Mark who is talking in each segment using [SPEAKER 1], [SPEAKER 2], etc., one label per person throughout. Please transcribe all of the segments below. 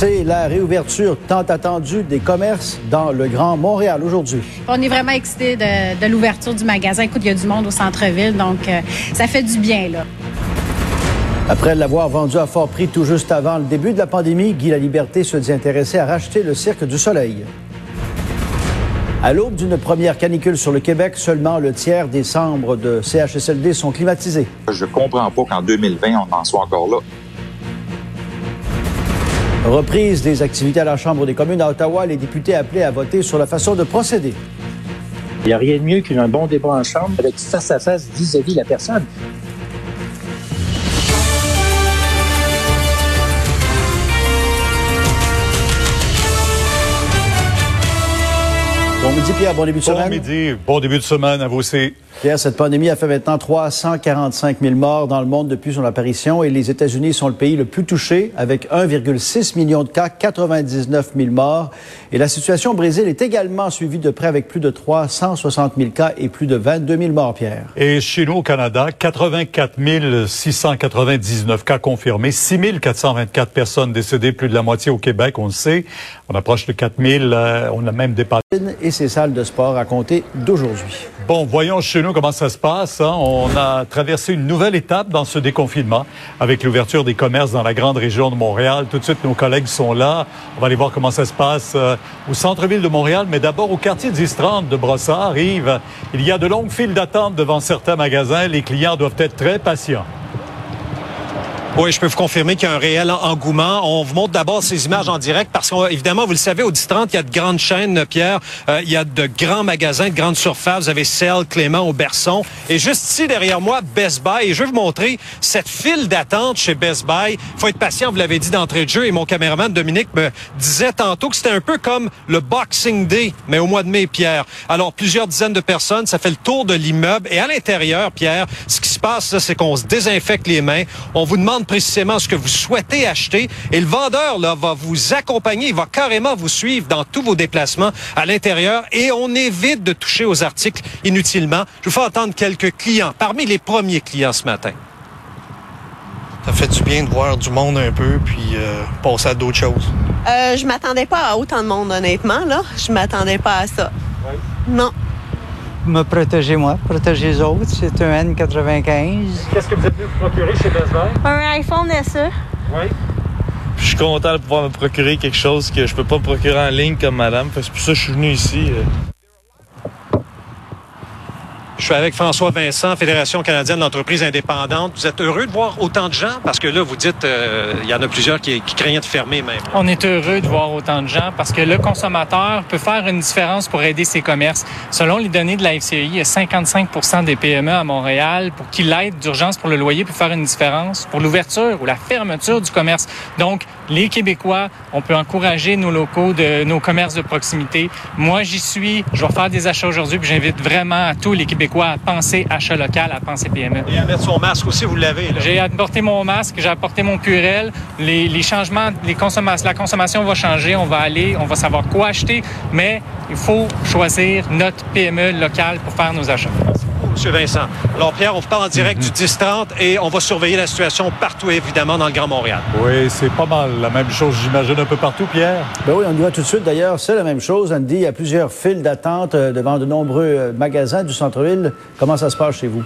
[SPEAKER 1] C'est la réouverture tant attendue des commerces dans le Grand Montréal aujourd'hui.
[SPEAKER 2] On est vraiment excités de, l'ouverture du magasin. Écoute, il y a du monde au centre-ville, donc euh, ça fait du bien, là.
[SPEAKER 1] Après l'avoir vendu à fort prix tout juste avant le début de la pandémie, Guy Liberté se dit intéressé à racheter le Cirque du Soleil. À l'aube d'une première canicule sur le Québec, seulement le tiers des chambres de CHSLD sont climatisées.
[SPEAKER 3] Je comprends pas qu'en 2020, on en soit encore là.
[SPEAKER 1] Reprise des activités à la Chambre des communes à Ottawa, les députés appelés à voter sur la façon de procéder.
[SPEAKER 4] Il n'y a rien de mieux qu'un bon débat en Chambre avec face à face vis-à-vis la personne.
[SPEAKER 1] Bon midi, Pierre. Bon début de semaine.
[SPEAKER 5] Bon midi. Bon début de semaine à vous aussi.
[SPEAKER 1] Pierre, cette pandémie a fait maintenant 345 000 morts dans le monde depuis son apparition et les États-Unis sont le pays le plus touché avec 1,6 million de cas, 99 000 morts. Et la situation au Brésil est également suivie de près avec plus de 360 000 cas et plus de 22 000 morts, Pierre.
[SPEAKER 5] Et chez nous au Canada, 84 699 cas confirmés, 6 424 personnes décédées, plus de la moitié au Québec, on le sait. On approche de 4 000, euh, on a même dépassé.
[SPEAKER 1] Et ces salles de sport à compter d'aujourd'hui.
[SPEAKER 5] Bon, voyons chez comment ça se passe. Hein? On a traversé une nouvelle étape dans ce déconfinement avec l'ouverture des commerces dans la grande région de Montréal. Tout de suite, nos collègues sont là. On va aller voir comment ça se passe euh, au centre-ville de Montréal, mais d'abord au quartier d'Istrande de Brossard. Yves, il y a de longues files d'attente devant certains magasins. Les clients doivent être très patients.
[SPEAKER 6] Oui, je peux vous confirmer qu'il y a un réel engouement. On vous montre d'abord ces images en direct parce qu'évidemment, vous le savez, au 10-30, il y a de grandes chaînes, Pierre. Euh, il y a de grands magasins, de grandes surfaces. Vous avez Cell, Clément, Auberson. Et juste ici, derrière moi, Best Buy. Et je vais vous montrer cette file d'attente chez Best Buy. Faut être patient, vous l'avez dit d'entrée de jeu. Et mon caméraman, Dominique, me disait tantôt que c'était un peu comme le Boxing Day, mais au mois de mai, Pierre. Alors, plusieurs dizaines de personnes, ça fait le tour de l'immeuble. Et à l'intérieur, Pierre, ce qui se passe, c'est qu'on se désinfecte les mains. On vous demande précisément ce que vous souhaitez acheter et le vendeur là, va vous accompagner, il va carrément vous suivre dans tous vos déplacements à l'intérieur et on évite de toucher aux articles inutilement. Je vous fais entendre quelques clients, parmi les premiers clients ce matin.
[SPEAKER 7] Ça fait du bien de voir du monde un peu, puis euh, passer à d'autres choses.
[SPEAKER 8] Euh, je m'attendais pas à autant de monde, honnêtement. Là. Je m'attendais pas à ça. Non
[SPEAKER 9] me protéger moi, protéger les autres. C'est un N95.
[SPEAKER 6] Qu'est-ce que vous êtes venu vous procurer chez Best Buy?
[SPEAKER 8] Un iPhone SE.
[SPEAKER 6] Oui.
[SPEAKER 7] Je suis content de pouvoir me procurer quelque chose que je peux pas procurer en ligne comme madame. C'est pour ça que je suis venu ici.
[SPEAKER 6] Suis avec François Vincent, Fédération canadienne d'entreprises indépendantes. Vous êtes heureux de voir autant de gens? Parce que là, vous dites, euh, il y en a plusieurs qui, qui, craignaient de fermer même.
[SPEAKER 10] On est heureux de voir autant de gens parce que le consommateur peut faire une différence pour aider ses commerces. Selon les données de la FCI, il y a 55 des PME à Montréal pour qui l'aide d'urgence pour le loyer peut faire une différence pour l'ouverture ou la fermeture du commerce. Donc, les Québécois, on peut encourager nos locaux, de nos commerces de proximité. Moi, j'y suis. Je vais faire des achats aujourd'hui, puis j'invite vraiment à tous les Québécois? À penser achat local, à penser PME.
[SPEAKER 6] Et à mettre son masque aussi, vous l'avez.
[SPEAKER 10] J'ai apporté mon masque, j'ai apporté mon purel. Les, les changements, les consommations, la consommation va changer. On va aller, on va savoir quoi acheter, mais il faut choisir notre PME locale pour faire nos achats.
[SPEAKER 6] M. Vincent. Alors, Pierre, on vous parle en direct du 10-30 et on va surveiller la situation partout, évidemment, dans le Grand Montréal.
[SPEAKER 5] Oui, c'est pas mal la même chose, j'imagine, un peu partout, Pierre.
[SPEAKER 1] Ben oui, on y voit tout de suite. D'ailleurs, c'est la même chose. Andy, il y a plusieurs files d'attente euh, devant de nombreux euh, magasins du centre-ville. Comment ça se passe chez vous?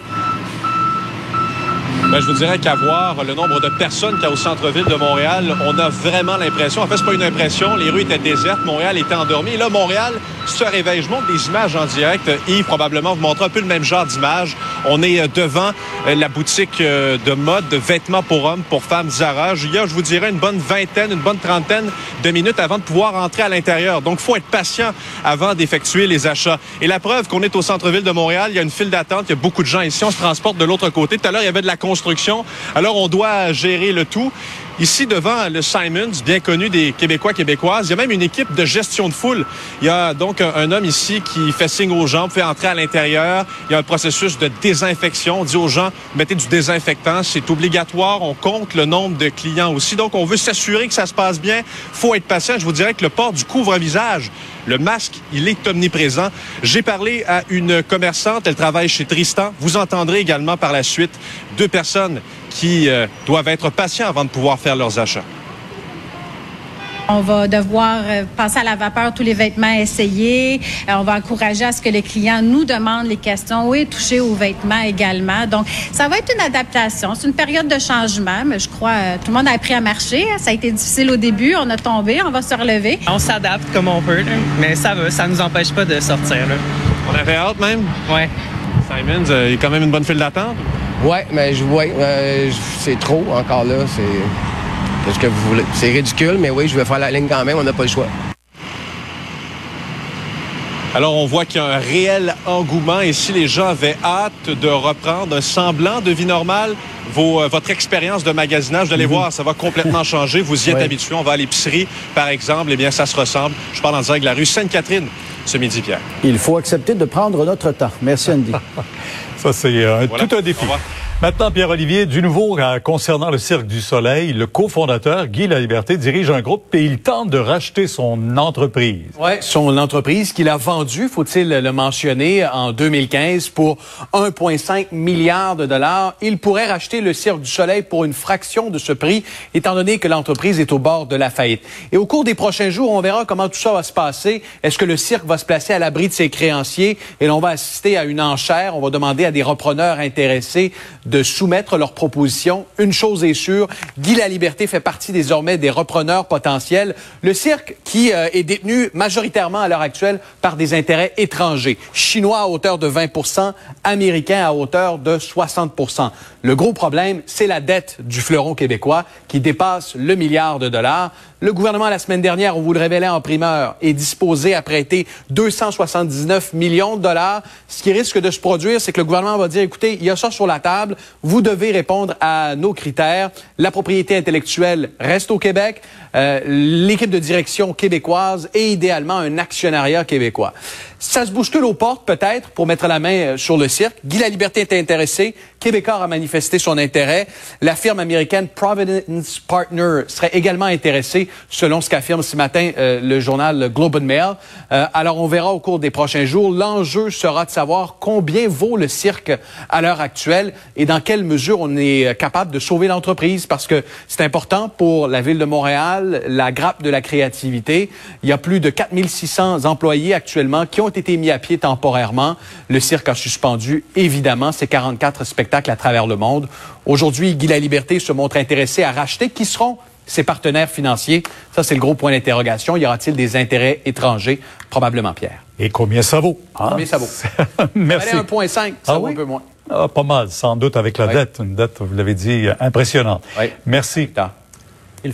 [SPEAKER 6] Ben, je vous dirais qu'à voir le nombre de personnes qu'il y a au centre-ville de Montréal, on a vraiment l'impression, en fait, c'est pas une impression, les rues étaient désertes, Montréal était endormi. Et là, Montréal se réveille. Je montre des images en direct. Yves, probablement, vous montre un peu le même genre d'image. On est euh, devant euh, la boutique euh, de mode, de vêtements pour hommes, pour femmes Zara. Il y a, je vous dirais, une bonne vingtaine, une bonne trentaine de minutes avant de pouvoir entrer à l'intérieur. Donc, faut être patient avant d'effectuer les achats. Et la preuve qu'on est au centre-ville de Montréal, il y a une file d'attente, il y a beaucoup de gens ici. On se transporte de l'autre côté. Tout à l'heure, il y avait de la construction alors, on doit gérer le tout. Ici, devant le Simons, bien connu des Québécois, Québécoises, il y a même une équipe de gestion de foule. Il y a donc un, homme ici qui fait signe aux gens, fait entrer à l'intérieur. Il y a un processus de désinfection. On dit aux gens, mettez du désinfectant, c'est obligatoire. On compte le nombre de clients aussi. Donc, on veut s'assurer que ça se passe bien. faut être patient. Je vous dirais que le port du couvre-visage, le masque, il est omniprésent. J'ai parlé à une commerçante, elle travaille chez Tristan. Vous entendrez également par la suite deux personnes qui euh, doivent être patients avant de pouvoir faire leurs achats.
[SPEAKER 2] On va devoir euh, passer à la vapeur tous les vêtements essayés. Euh, on va encourager à ce que les clients nous demandent les questions et toucher aux vêtements également. Donc, ça va être une adaptation. C'est une période de changement, mais je crois euh, tout le monde a appris à marcher. Ça a été difficile au début. On a tombé. On va se relever.
[SPEAKER 11] On s'adapte comme on peut, mais ça va. Ça nous empêche pas de sortir. Là.
[SPEAKER 6] On avait hâte même?
[SPEAKER 11] Ouais.
[SPEAKER 6] Simons, il y a quand même une bonne file d'attente?
[SPEAKER 12] Ouais, mais je vois, euh, c'est trop encore là. C'est ce que vous voulez? C'est ridicule, mais oui, je vais faire la ligne quand même. On n'a pas le choix.
[SPEAKER 6] Alors, on voit qu'il y a un réel engouement et si les gens avaient hâte de reprendre un semblant de vie normale, vos, euh, votre expérience de magasinage, vous allez voir, ça va complètement changer. Vous y êtes
[SPEAKER 1] Ouais.
[SPEAKER 6] habitué. On va à l'épicerie, par exemple. Eh bien, ça se ressemble. Je parle en direct de la rue Sainte-Catherine ce midi, Pierre.
[SPEAKER 1] Il faut accepter de prendre notre temps. Merci, Andy.
[SPEAKER 5] Ça, c'est euh,
[SPEAKER 6] Voilà.
[SPEAKER 5] tout un défi. Maintenant, Pierre-Olivier, du nouveau euh, concernant le Cirque du Soleil, le cofondateur Guy Laliberté dirige un groupe et il tente de racheter son entreprise.
[SPEAKER 13] Ouais, son entreprise qu'il a vendue, faut-il le mentionner, en 2015 pour 1,5 milliard de dollars. Il pourrait racheter le Cirque du Soleil pour une fraction de ce prix, étant donné que l'entreprise est au bord de la faillite. Et au cours des prochains jours, on verra comment tout ça va se passer. Est-ce que le cirque va se placer à l'abri de ses créanciers? Et l'on va assister à une enchère? On va demander à des repreneurs intéressés de soumettre leurs propositions. Une chose est sûre, Guy Laliberté fait partie désormais des repreneurs potentiels. Le cirque qui euh, est détenu majoritairement à l'heure actuelle par des intérêts étrangers, chinois à hauteur de 20% américains à hauteur de 60% Le gros problème, c'est la dette du fleuron québécois qui dépasse le milliard de dollars. Le gouvernement, la semaine dernière, on vous le révélait en primeur, est disposé à prêter 279 millions de dollars. Ce qui risque de se produire, c'est que le gouvernement va dire, écoutez, il y a ça sur la table, vous devez répondre à nos critères. La propriété intellectuelle reste au Québec, euh, l'équipe de direction québécoise et idéalement un actionnariat québécois. Ça se bouscule aux portes, peut-être, pour mettre la main euh, sur le cirque. Guy La Liberté est intéressé. Québécois a manifesté son intérêt. La firme américaine Providence Partner serait également intéressée, selon ce qu'affirme ce matin euh, le journal Globe and Mail. Alors, on verra au cours des prochains jours. L'enjeu sera de savoir combien vaut le cirque à l'heure actuelle dans quelle mesure on est capable de sauver l'entreprise, parce que c'est important pour la ville de Montréal, la grappe de la créativité. Il y a plus de 4600 employés actuellement qui ont été mis à pied temporairement. Le cirque a suspendu, évidemment, ses 44 spectacles à travers le monde. Aujourd'hui, Guy La Liberté se montre intéressé à racheter. Qui seront ses partenaires financiers? Ça, c'est le gros point d'interrogation. Y aura-t-il des intérêts étrangers? Probablement, Pierre.
[SPEAKER 5] Et combien ça vaut? hein?
[SPEAKER 13] Combien ça vaut?
[SPEAKER 5] Merci.
[SPEAKER 13] Allez, 1,5, ça
[SPEAKER 5] Ah
[SPEAKER 13] vaut
[SPEAKER 5] oui?
[SPEAKER 13] un peu moins.
[SPEAKER 5] Ah, pas mal, sans doute avec la
[SPEAKER 13] Oui.
[SPEAKER 5] dette. Une dette, vous l'avez dit, euh, impressionnante.
[SPEAKER 13] Oui.
[SPEAKER 5] Merci.
[SPEAKER 1] Il.